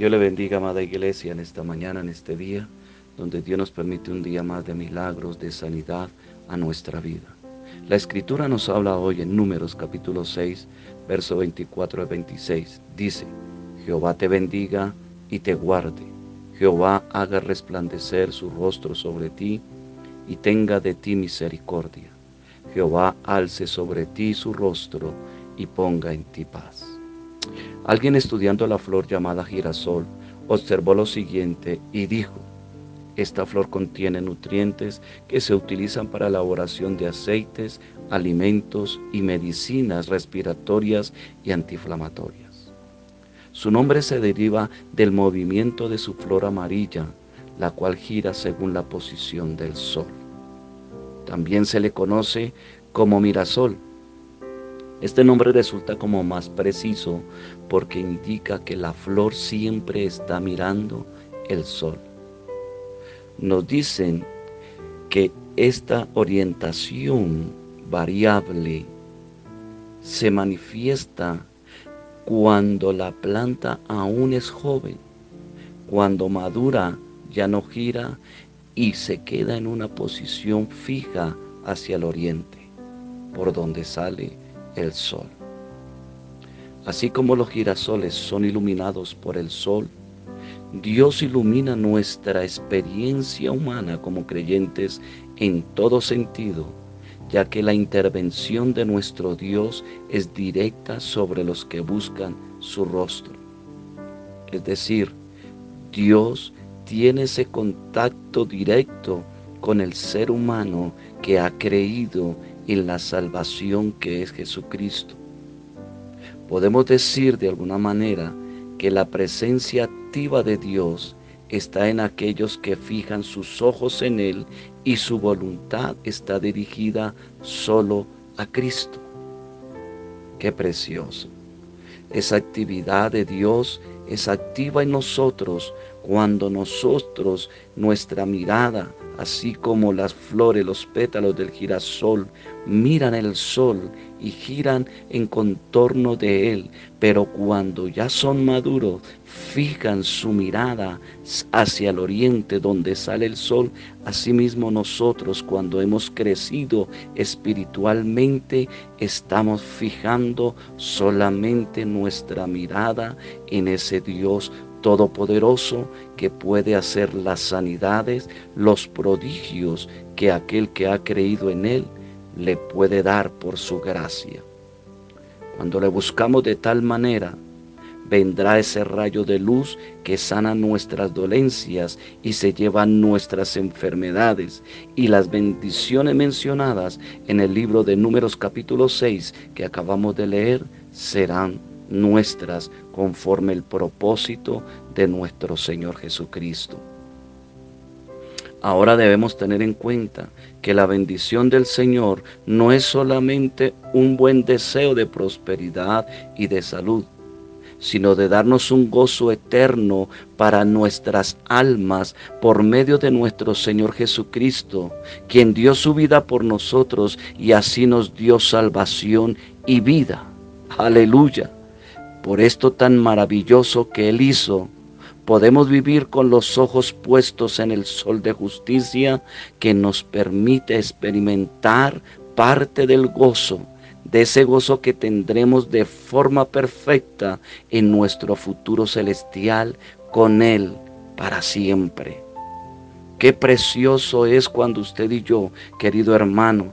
Dios le bendiga, amada iglesia, en esta mañana, en este día, donde Dios nos permite un día más de milagros, de sanidad a nuestra vida. La escritura nos habla hoy en Números capítulo 6, verso 24 al 26. Dice, Jehová te bendiga y te guarde. Jehová haga resplandecer su rostro sobre ti y tenga de ti misericordia. Jehová alce sobre ti su rostro y ponga en ti paz. Alguien estudiando la flor llamada girasol observó lo siguiente y dijo, esta flor contiene nutrientes que se utilizan para la elaboración de aceites, alimentos y medicinas respiratorias y antiinflamatorias. Su nombre se deriva del movimiento de su flor amarilla, la cual gira según la posición del sol. También se le conoce como mirasol este nombre resulta como más preciso porque indica que la flor siempre está mirando el sol. Nos dicen que esta orientación variable se manifiesta cuando la planta aún es joven, cuando madura ya no gira y se queda en una posición fija hacia el oriente, por donde sale el sol. Así como los girasoles son iluminados por el sol, Dios ilumina nuestra experiencia humana como creyentes en todo sentido, ya que la intervención de nuestro Dios es directa sobre los que buscan su rostro. Es decir, Dios tiene ese contacto directo con el ser humano que ha creído en la salvación que es Jesucristo. Podemos decir de alguna manera que la presencia activa de Dios está en aquellos que fijan sus ojos en Él y su voluntad está dirigida solo a Cristo. Qué precioso. Esa actividad de Dios es activa en nosotros cuando nosotros, nuestra mirada, así como las flores, los pétalos del girasol, miran el sol y giran en contorno de él, pero cuando ya son maduros, fijan su mirada hacia el oriente donde sale el sol. Asimismo nosotros cuando hemos crecido espiritualmente, estamos fijando solamente nuestra mirada en ese Dios todopoderoso que puede hacer las sanidades, los prodigios que aquel que ha creído en Él le puede dar por su gracia. Cuando le buscamos de tal manera, vendrá ese rayo de luz que sana nuestras dolencias y se lleva nuestras enfermedades. Y las bendiciones mencionadas en el libro de Números capítulo 6 que acabamos de leer serán nuestras conforme el propósito de nuestro Señor Jesucristo. Ahora debemos tener en cuenta que la bendición del Señor no es solamente un buen deseo de prosperidad y de salud, sino de darnos un gozo eterno para nuestras almas por medio de nuestro Señor Jesucristo, quien dio su vida por nosotros y así nos dio salvación y vida. Aleluya. Por esto tan maravilloso que Él hizo, podemos vivir con los ojos puestos en el sol de justicia que nos permite experimentar parte del gozo, de ese gozo que tendremos de forma perfecta en nuestro futuro celestial con Él para siempre. Qué precioso es cuando usted y yo, querido hermano,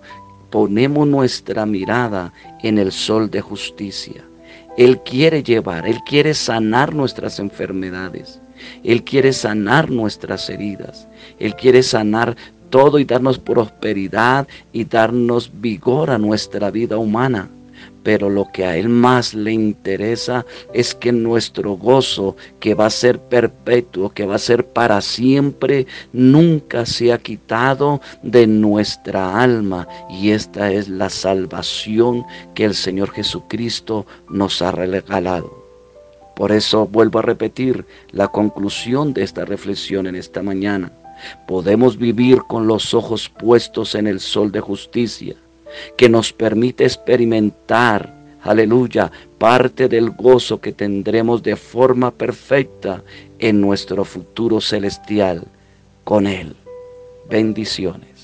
ponemos nuestra mirada en el sol de justicia él quiere llevar, Él quiere sanar nuestras enfermedades. Él quiere sanar nuestras heridas. Él quiere sanar todo y darnos prosperidad y darnos vigor a nuestra vida humana. pero lo que a Él más le interesa es que nuestro gozo, que va a ser perpetuo, que va a ser para siempre, nunca sea quitado de nuestra alma. Y esta es la salvación que el Señor Jesucristo nos ha regalado. Por eso vuelvo a repetir la conclusión de esta reflexión en esta mañana. Podemos vivir con los ojos puestos en el sol de justicia que nos permite experimentar, aleluya, parte del gozo que tendremos de forma perfecta en nuestro futuro celestial con Él. Bendiciones.